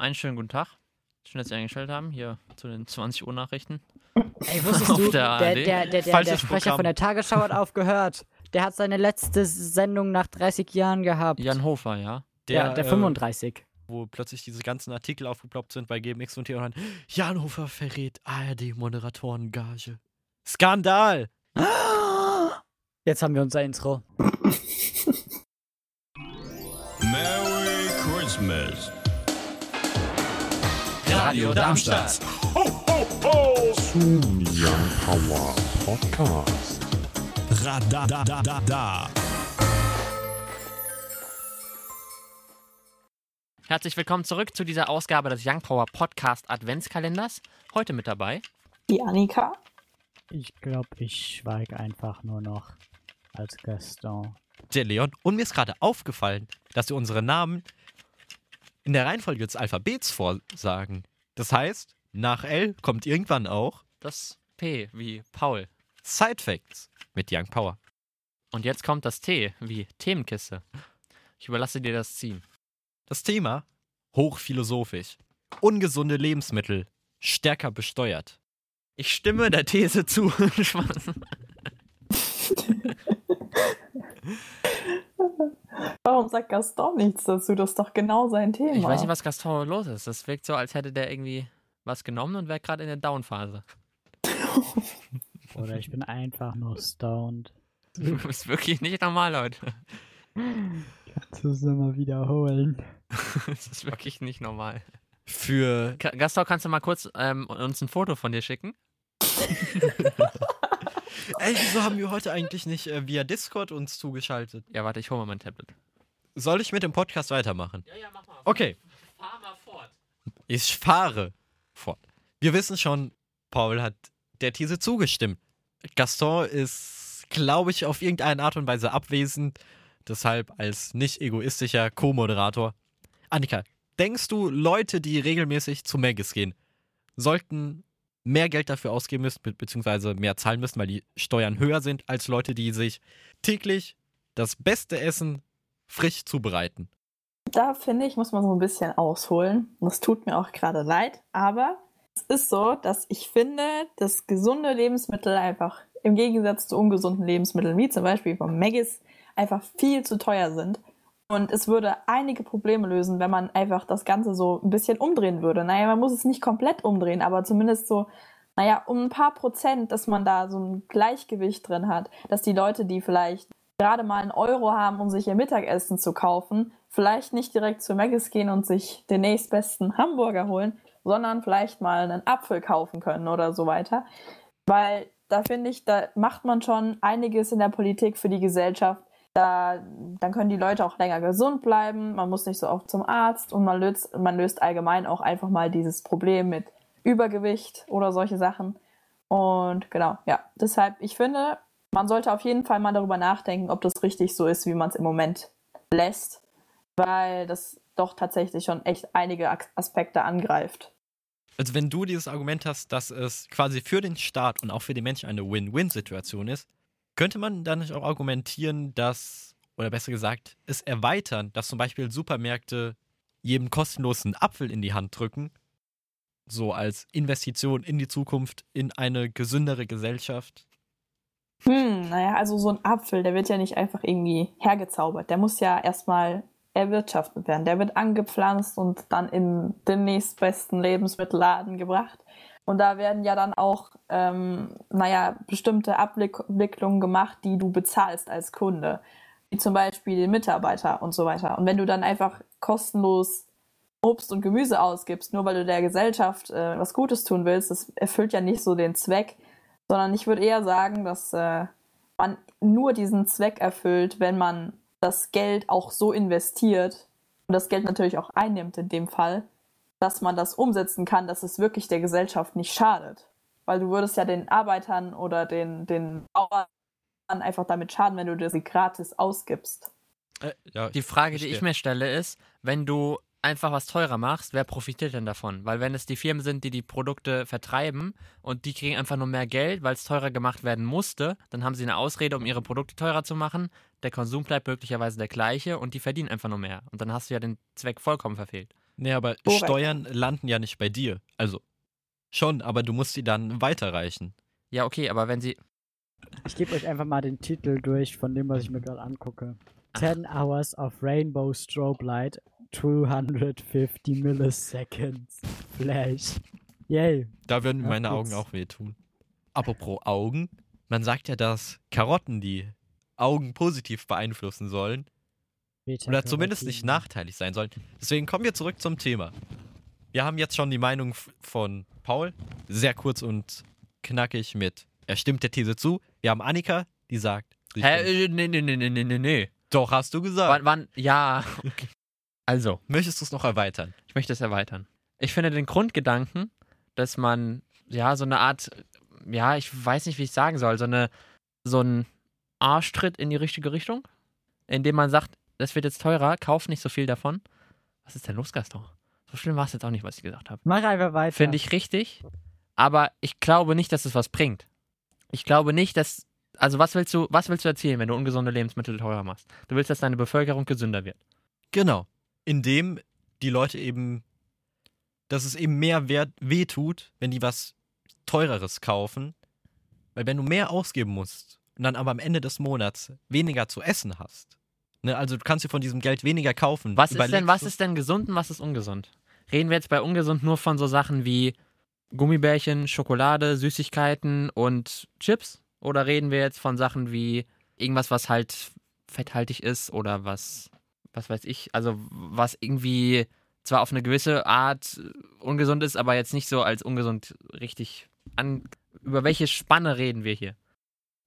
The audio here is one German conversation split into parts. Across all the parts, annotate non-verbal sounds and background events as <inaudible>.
Einen schönen guten Tag. Schön, dass Sie eingestellt haben, hier zu den 20 Uhr Nachrichten. Ey, wusstest <laughs> du, der der, der, der, der, der Sprecher Programm. von der Tagesschau hat aufgehört. Der hat seine letzte Sendung nach 30 Jahren gehabt. Jan Hofer, ja. ja, der äh, 35. wo plötzlich diese ganzen Artikel aufgeploppt sind bei GMX und T und dann Janhofer verrät ARD-Moderatoren-Gage. Skandal! Jetzt haben wir unser Intro. Merry Christmas. Radio Darmstadt. Young Power Podcast. Radadadada. Herzlich willkommen zurück zu dieser Ausgabe des Young Power Podcast Adventskalenders. Heute mit dabei. Die Annika. Ich glaube, ich schweige einfach nur noch als Gaston. Der Leon. Und mir ist gerade aufgefallen, dass wir unsere Namen in der Reihenfolge des Alphabets vorsagen. Das heißt, nach L kommt irgendwann auch Das P wie Paul. Side Facts mit Young Power. Und jetzt kommt das T wie Themenkiste. Ich überlasse dir das Ziehen. Das Thema hochphilosophisch. Ungesunde Lebensmittel stärker besteuert. Ich stimme der These zu. <laughs> <laughs> Warum sagt Gaston nichts dazu? Das ist doch genau sein Thema. Ich weiß nicht, was Gaston los ist. Das wirkt so, als hätte der irgendwie was genommen und wäre gerade in der Down-Phase. <laughs> Oder ich bin einfach nur stoned. Du bist wirklich nicht normal, Leute. Kannst du es nochmal wiederholen? <laughs> Das ist wirklich nicht normal. Für Ka- Gaston, kannst du mal kurz ähm, uns ein Foto von dir schicken? <laughs> Ey, wieso haben wir heute eigentlich nicht äh, via Discord uns zugeschaltet? Ja, warte, ich hole mal mein Tablet. Soll ich mit dem Podcast weitermachen? Ja, ja, mach mal. Okay, Fahr mal fort. ich fahre fort. Wir wissen schon, Paul hat der These zugestimmt. Gaston ist, glaube ich, auf irgendeine Art und Weise abwesend. Deshalb als nicht egoistischer Co-Moderator. Annika, denkst du, Leute, die regelmäßig zu Megis gehen, sollten mehr Geld dafür ausgeben müssen, be beziehungsweise mehr zahlen müssen, weil die Steuern höher sind, als Leute, die sich täglich das beste Essen frisch zubereiten? Da finde ich, muss man so ein bisschen ausholen. Das tut mir auch gerade leid. Aber es ist so, dass ich finde, dass gesunde Lebensmittel einfach im Gegensatz zu ungesunden Lebensmitteln, wie zum Beispiel von Maggis, einfach viel zu teuer sind. Und es würde einige Probleme lösen, wenn man einfach das Ganze so ein bisschen umdrehen würde. Naja, man muss es nicht komplett umdrehen, aber zumindest so, naja, um ein paar Prozent, dass man da so ein Gleichgewicht drin hat. Dass die Leute, die vielleicht gerade mal einen Euro haben, um sich ihr Mittagessen zu kaufen, vielleicht nicht direkt zu Maggis gehen und sich den nächstbesten Hamburger holen, sondern vielleicht mal einen Apfel kaufen können oder so weiter. Weil da finde ich, da macht man schon einiges in der Politik für die Gesellschaft. Da, dann können die Leute auch länger gesund bleiben, man muss nicht so oft zum Arzt und man löst, man löst allgemein auch einfach mal dieses Problem mit Übergewicht oder solche Sachen. Und genau, ja, deshalb, ich finde, man sollte auf jeden Fall mal darüber nachdenken, ob das richtig so ist, wie man es im Moment lässt, weil das doch tatsächlich schon echt einige As- Aspekte angreift. Also wenn du dieses Argument hast, dass es quasi für den Staat und auch für die Menschen eine Win-Win-Situation ist, könnte man dann nicht auch argumentieren, dass, oder besser gesagt, es erweitern, dass zum Beispiel Supermärkte jedem kostenlosen Apfel in die Hand drücken, so als Investition in die Zukunft, in eine gesündere Gesellschaft? Hm, naja, also so ein Apfel, der wird ja nicht einfach irgendwie hergezaubert. Der muss ja erstmal erwirtschaftet werden. Der wird angepflanzt und dann in den nächstbesten Lebensmittelladen gebracht. Und da werden ja dann auch, ähm, naja, bestimmte Abwicklungen gemacht, die du bezahlst als Kunde. Wie zum Beispiel den Mitarbeiter und so weiter. Und wenn du dann einfach kostenlos Obst und Gemüse ausgibst, nur weil du der Gesellschaft äh, was Gutes tun willst, das erfüllt ja nicht so den Zweck, sondern ich würde eher sagen, dass äh, man nur diesen Zweck erfüllt, wenn man das Geld auch so investiert und das Geld natürlich auch einnimmt in dem Fall, dass man das umsetzen kann, dass es wirklich der Gesellschaft nicht schadet. Weil du würdest ja den Arbeitern oder den, den Bauern einfach damit schaden, wenn du dir sie gratis ausgibst. Äh, ja, Die Frage, die ich verstehe. mir stelle, ist, wenn du einfach was teurer machst, wer profitiert denn davon? Weil wenn es die Firmen sind, die die Produkte vertreiben und die kriegen einfach nur mehr Geld, weil es teurer gemacht werden musste, dann haben sie eine Ausrede, um ihre Produkte teurer zu machen. Der Konsum bleibt möglicherweise der gleiche und die verdienen einfach nur mehr. Und dann hast du ja den Zweck vollkommen verfehlt. Nee, aber Korrekt. Steuern landen ja nicht bei dir. Also schon, aber du musst sie dann weiterreichen. Ja, okay, aber wenn sie. Ich gebe euch einfach mal den Titel durch von dem, was ich mir gerade angucke. 10 Hours of Rainbow Strobe Light, 250 Milliseconds. Flash. Yay. Da würden Ja, meine. Augen auch wehtun. Apropos Augen, man sagt ja, dass Karotten die Augen positiv beeinflussen sollen oder zumindest nicht nachteilig sein sollen. Deswegen kommen wir zurück zum Thema. Wir haben jetzt schon die Meinung von Paul, sehr kurz und knackig mit, er stimmt der These zu. Wir haben Annika, die sagt. Hä? Äh, Nee, nee, nee, nee, nee, nee, nee. doch, hast du gesagt. Wann, wann? Ja. Okay. <laughs> Also, Möchtest du es noch erweitern? ich möchte es erweitern. Ich finde den Grundgedanken, dass man, ja, so eine Art, ja, ich weiß nicht, wie ich sagen soll, so eine, so ein Arschtritt in die richtige Richtung, indem man sagt, das wird jetzt teurer, kauf nicht so viel davon. Was ist denn los, Gaston? So schlimm war es jetzt auch nicht, was ich gesagt habe. Mach einfach weiter. Finde ich richtig, aber ich glaube nicht, dass es was bringt. Ich glaube nicht, dass. Also, was willst du, was willst du erzählen, wenn du ungesunde Lebensmittel teurer machst? Du willst, dass deine Bevölkerung gesünder wird. Genau. Indem die Leute eben, dass es eben mehr wert, weh tut, wenn die was teureres kaufen. Weil wenn du mehr ausgeben musst und dann aber am Ende des Monats weniger zu essen hast, ne, also du kannst dir von diesem Geld weniger kaufen. Was ist denn, was ist denn gesund und was ist ungesund? Reden wir jetzt bei ungesund nur von so Sachen wie Gummibärchen, Schokolade, Süßigkeiten und Chips? Oder reden wir jetzt von Sachen wie irgendwas, was halt fetthaltig ist oder was, was weiß ich, also was irgendwie zwar auf eine gewisse Art ungesund ist, aber jetzt nicht so als ungesund richtig an. Über welche Spanne reden wir hier?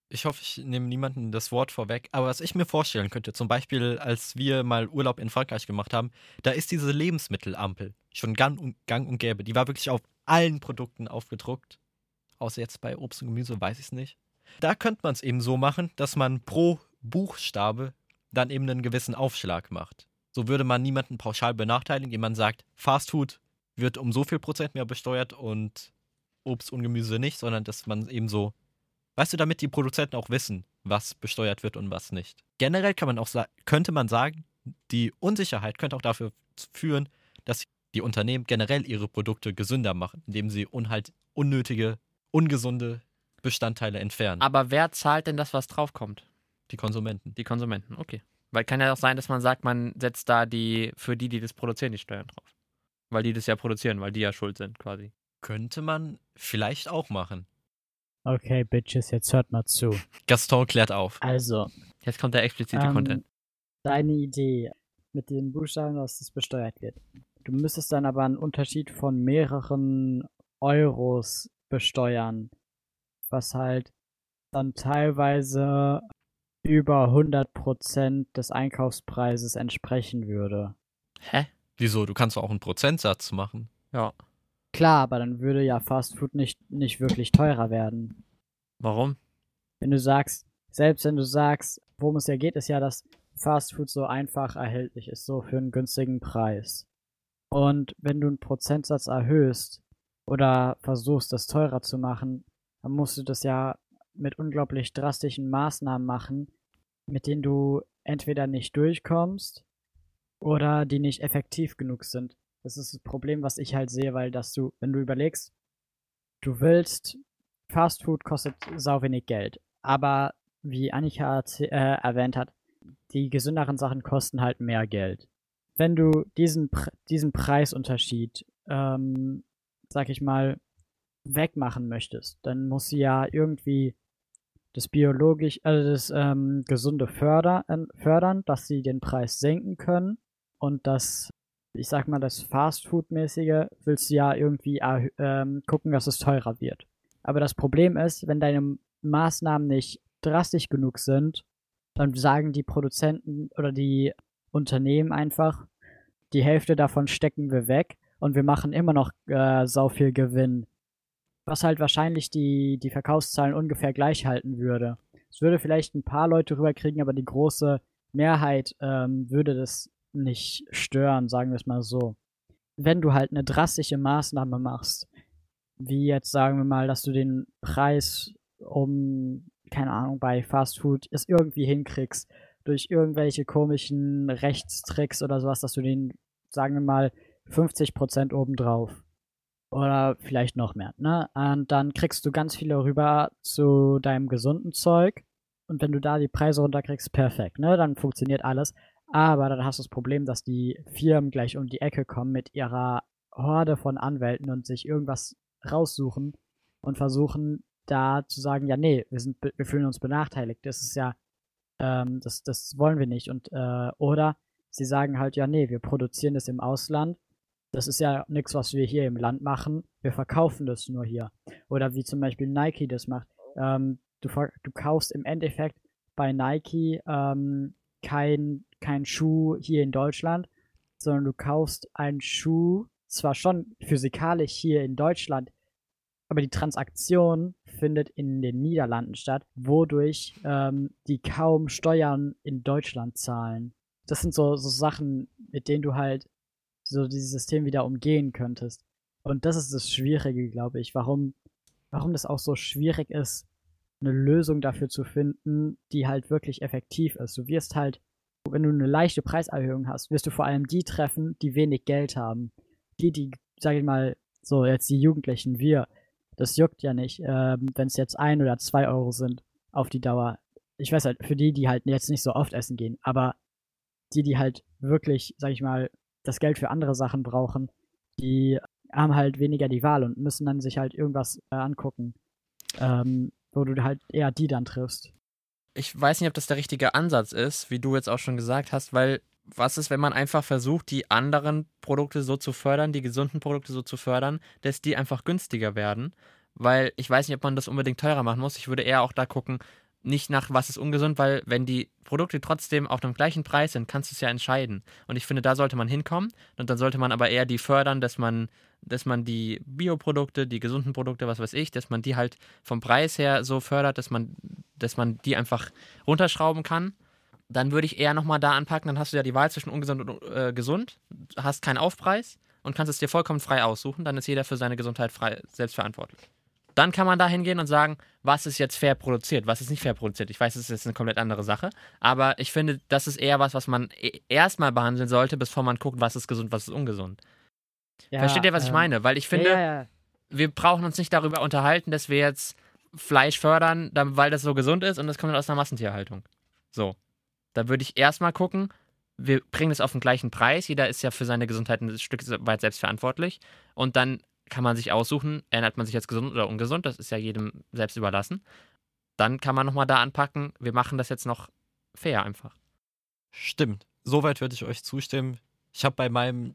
Ich hoffe, ich nehme niemanden das Wort vorweg, aber was ich mir vorstellen könnte, zum Beispiel, als wir mal Urlaub in Frankreich gemacht haben, da ist diese Lebensmittelampel schon gang und, gang und gäbe. Die war wirklich auf allen Produkten aufgedruckt. Außer jetzt bei Obst und Gemüse, weiß ich es nicht. Da könnte man es eben so machen, dass man pro Buchstabe dann eben einen gewissen Aufschlag macht. So würde man niemanden pauschal benachteiligen, indem man sagt, Fastfood wird um so viel Prozent mehr besteuert und Obst und Gemüse nicht, sondern dass man eben so Weißt du, damit die Produzenten auch wissen, was besteuert wird und was nicht. Generell kann man auch könnte man sagen, die Unsicherheit könnte auch dafür führen, dass die Unternehmen generell ihre Produkte gesünder machen, indem sie unhalt unnötige, ungesunde Bestandteile entfernen. Aber wer zahlt denn das, was draufkommt? Die Konsumenten. Die Konsumenten, okay. Weil kann ja auch sein, dass man sagt, man setzt da die, für die, die das produzieren, die Steuern drauf. Weil die das ja produzieren, weil die ja schuld sind, quasi. Könnte man vielleicht auch machen. Okay, Bitches, jetzt hört mal zu. <laughs> Gaston klärt auf. Also, Jetzt kommt der explizite ähm, Content. deine Idee mit den Buchstaben, dass es besteuert wird. Du müsstest dann aber einen Unterschied von mehreren Euros besteuern, was halt dann teilweise über 100% des Einkaufspreises entsprechen würde. Hä? Wieso? Du kannst auch einen Prozentsatz machen. Ja. Klar, aber dann würde ja Fastfood nicht, nicht wirklich teurer werden. Warum? Wenn du sagst, selbst wenn du sagst, worum es ja geht, ist ja, dass Fastfood so einfach erhältlich ist, so für einen günstigen Preis. Und wenn du einen Prozentsatz erhöhst oder versuchst, das teurer zu machen, dann musst du das ja mit unglaublich drastischen Maßnahmen machen, mit denen du entweder nicht durchkommst oder die nicht effektiv genug sind. Das ist das Problem, was ich halt sehe, weil dass du, wenn du überlegst, du willst, Fast Food kostet sau wenig Geld, aber wie Annika äh, erwähnt hat, die gesünderen Sachen kosten halt mehr Geld. Wenn du diesen, diesen Preisunterschied, ähm, sag ich mal, wegmachen möchtest, dann muss sie ja irgendwie das biologisch, also das ähm, gesunde förder, äh, fördern, dass sie den Preis senken können und das, ich sag mal, das Fastfood-mäßige willst du ja irgendwie ähm, gucken, dass es teurer wird. Aber das Problem ist, wenn deine Maßnahmen nicht drastisch genug sind, dann sagen die Produzenten oder die Unternehmen einfach, die Hälfte davon stecken wir weg und wir machen immer noch äh, sau viel Gewinn. Was halt wahrscheinlich die, die Verkaufszahlen ungefähr gleich halten würde. Es würde vielleicht ein paar Leute rüberkriegen, aber die große Mehrheit ähm, würde das nicht stören, sagen wir es mal so. Wenn du halt eine drastische Maßnahme machst, wie jetzt sagen wir mal, dass du den Preis um, keine Ahnung, bei Fast Food es irgendwie hinkriegst, durch irgendwelche komischen Rechtstricks oder sowas, dass du den, sagen wir mal, 50% obendrauf. Oder vielleicht noch mehr, ne? Und dann kriegst du ganz viele rüber zu deinem gesunden Zeug. Und wenn du da die Preise runterkriegst, perfekt, ne? Dann funktioniert alles. Aber dann hast du das Problem, dass die Firmen gleich um die Ecke kommen mit ihrer Horde von Anwälten und sich irgendwas raussuchen und versuchen da zu sagen, ja, nee, wir sind, wir fühlen uns benachteiligt. Das ist ja, ähm, das, das wollen wir nicht. Und, äh, oder sie sagen halt, ja, nee, wir produzieren das im Ausland. Das ist ja nichts, was wir hier im Land machen. Wir verkaufen das nur hier. Oder wie zum Beispiel Nike das macht. Ähm, du, du kaufst im Endeffekt bei Nike ähm, kein, kein Schuh hier in Deutschland, sondern du kaufst einen Schuh zwar schon physikalisch hier in Deutschland, aber die Transaktion findet in den Niederlanden statt, wodurch ähm, die kaum Steuern in Deutschland zahlen. Das sind so, so Sachen, mit denen du halt so dieses System wieder umgehen könntest. Und das ist das Schwierige, glaube ich, warum, warum das auch so schwierig ist, eine Lösung dafür zu finden, die halt wirklich effektiv ist. Du wirst halt, wenn du eine leichte Preiserhöhung hast, wirst du vor allem die treffen, die wenig Geld haben die, die, sag ich mal, so jetzt die Jugendlichen, wir, das juckt ja nicht, ähm, wenn es jetzt ein oder zwei Euro sind auf die Dauer. Ich weiß halt, für die, die halt jetzt nicht so oft essen gehen, aber die, die halt wirklich, sag ich mal, das Geld für andere Sachen brauchen, die haben halt weniger die Wahl und müssen dann sich halt irgendwas äh, angucken, ähm, wo du halt eher die dann triffst. Ich weiß nicht, ob das der richtige Ansatz ist, wie du jetzt auch schon gesagt hast, weil was ist, wenn man einfach versucht, die anderen Produkte so zu fördern, die gesunden Produkte so zu fördern, dass die einfach günstiger werden? Weil ich weiß nicht, ob man das unbedingt teurer machen muss. Ich würde eher auch da gucken, nicht nach was ist ungesund, weil wenn die Produkte trotzdem auf dem gleichen Preis sind, kannst du es ja entscheiden. Und ich finde, da sollte man hinkommen. Und dann sollte man aber eher die fördern, dass man, dass man die Bioprodukte, die gesunden Produkte, was weiß ich, dass man die halt vom Preis her so fördert, dass man, dass man die einfach runterschrauben kann dann würde ich eher nochmal da anpacken, dann hast du ja die Wahl zwischen ungesund und äh, gesund, hast keinen Aufpreis und kannst es dir vollkommen frei aussuchen, dann ist jeder für seine Gesundheit frei, selbst verantwortlich. Dann kann man da hingehen und sagen, was ist jetzt fair produziert, was ist nicht fair produziert. Ich weiß, es ist jetzt eine komplett andere Sache, aber ich finde, das ist eher was, was man e-, erstmal behandeln sollte, bevor man guckt, was ist gesund, was ist ungesund. Ja, Versteht ihr, was ähm, ich meine? Weil ich finde, ja, ja, wir brauchen uns nicht darüber unterhalten, dass wir jetzt Fleisch fördern, weil das so gesund ist und das kommt aus einer Massentierhaltung. So. Da würde ich erstmal gucken, wir bringen es auf den gleichen Preis. Jeder ist ja für seine Gesundheit ein Stück weit selbst verantwortlich. Und dann kann man sich aussuchen, erinnert man sich jetzt gesund oder ungesund. Das ist ja jedem selbst überlassen. Dann kann man nochmal da anpacken, wir machen das jetzt noch fair einfach. Stimmt. Soweit würde ich euch zustimmen. Ich habe bei,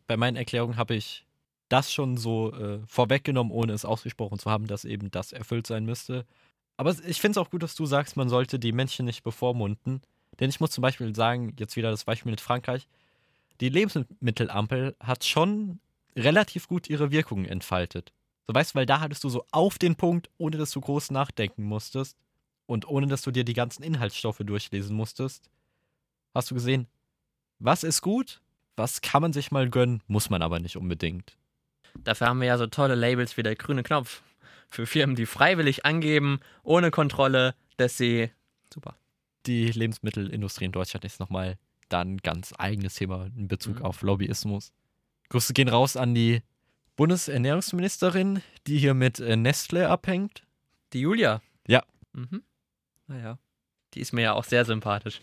bei meinen Erklärungen habe ich das schon so äh, vorweggenommen, ohne es ausgesprochen zu haben, dass eben das erfüllt sein müsste. Aber ich finde es auch gut, dass du sagst, man sollte die Menschen nicht bevormunden. Denn ich muss zum Beispiel sagen, jetzt wieder das Beispiel mit Frankreich, die Lebensmittelampel hat schon relativ gut ihre Wirkungen entfaltet. So weißt du, weil da hattest du so auf den Punkt, ohne dass du groß nachdenken musstest und ohne dass du dir die ganzen Inhaltsstoffe durchlesen musstest, hast du gesehen, was ist gut, was kann man sich mal gönnen, muss man aber nicht unbedingt. Dafür haben wir ja so tolle Labels wie der grüne Knopf für Firmen, die freiwillig angeben, ohne Kontrolle, dass sie super die Lebensmittelindustrie in Deutschland ist nochmal dann ein ganz eigenes Thema in Bezug mhm. auf Lobbyismus. Grüße gehen raus an die Bundesernährungsministerin, die hier mit äh, Nestle abhängt. Die Julia. Ja. Mhm. Naja, die ist mir ja auch sehr sympathisch.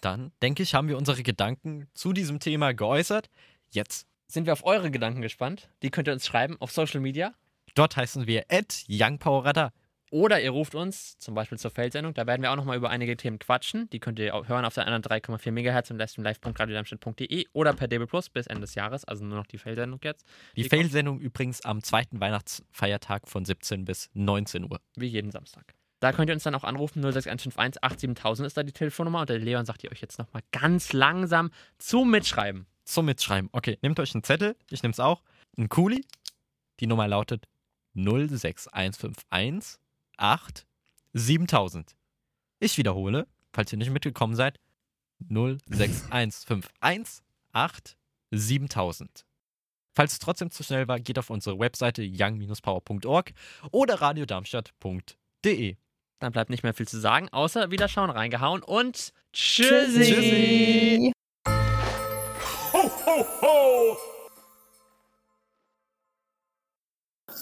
Dann, denke ich, haben wir unsere Gedanken zu diesem Thema geäußert. Jetzt sind wir auf eure Gedanken gespannt. Die könnt ihr uns schreiben auf Social Media. Dort heißen wir at YoungPowerRadar. Oder ihr ruft uns, zum Beispiel zur Feldsendung, da werden wir auch nochmal über einige Themen quatschen. Die könnt ihr hören auf der anderen 3,4 MHz und live.radiodarmstadt.de oder per DB Plus bis Ende des Jahres, also nur noch die Feldsendung jetzt. Die, die Feldsendung übrigens am zweiten Weihnachtsfeiertag von 17 bis 19 Uhr. Wie jeden Samstag. Da könnt ihr uns dann auch anrufen, 06151 87000 ist da die Telefonnummer und der Leon sagt ihr euch jetzt nochmal ganz langsam zum Mitschreiben. Zum Mitschreiben. Okay, nehmt euch einen Zettel, ich nehme es auch, ein Kuli. Die Nummer lautet 06151 8 7000. Ich wiederhole, falls ihr nicht mitgekommen seid, 06151 8 7000. Falls es trotzdem zu schnell war, geht auf unsere Webseite young-power.org oder radiodarmstadt.de. Dann bleibt nicht mehr viel zu sagen, außer wieder schauen, reingehauen und tschüssi. tschüssi. Ho, ho, ho.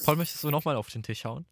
Paul, möchtest du nochmal auf den Tisch hauen?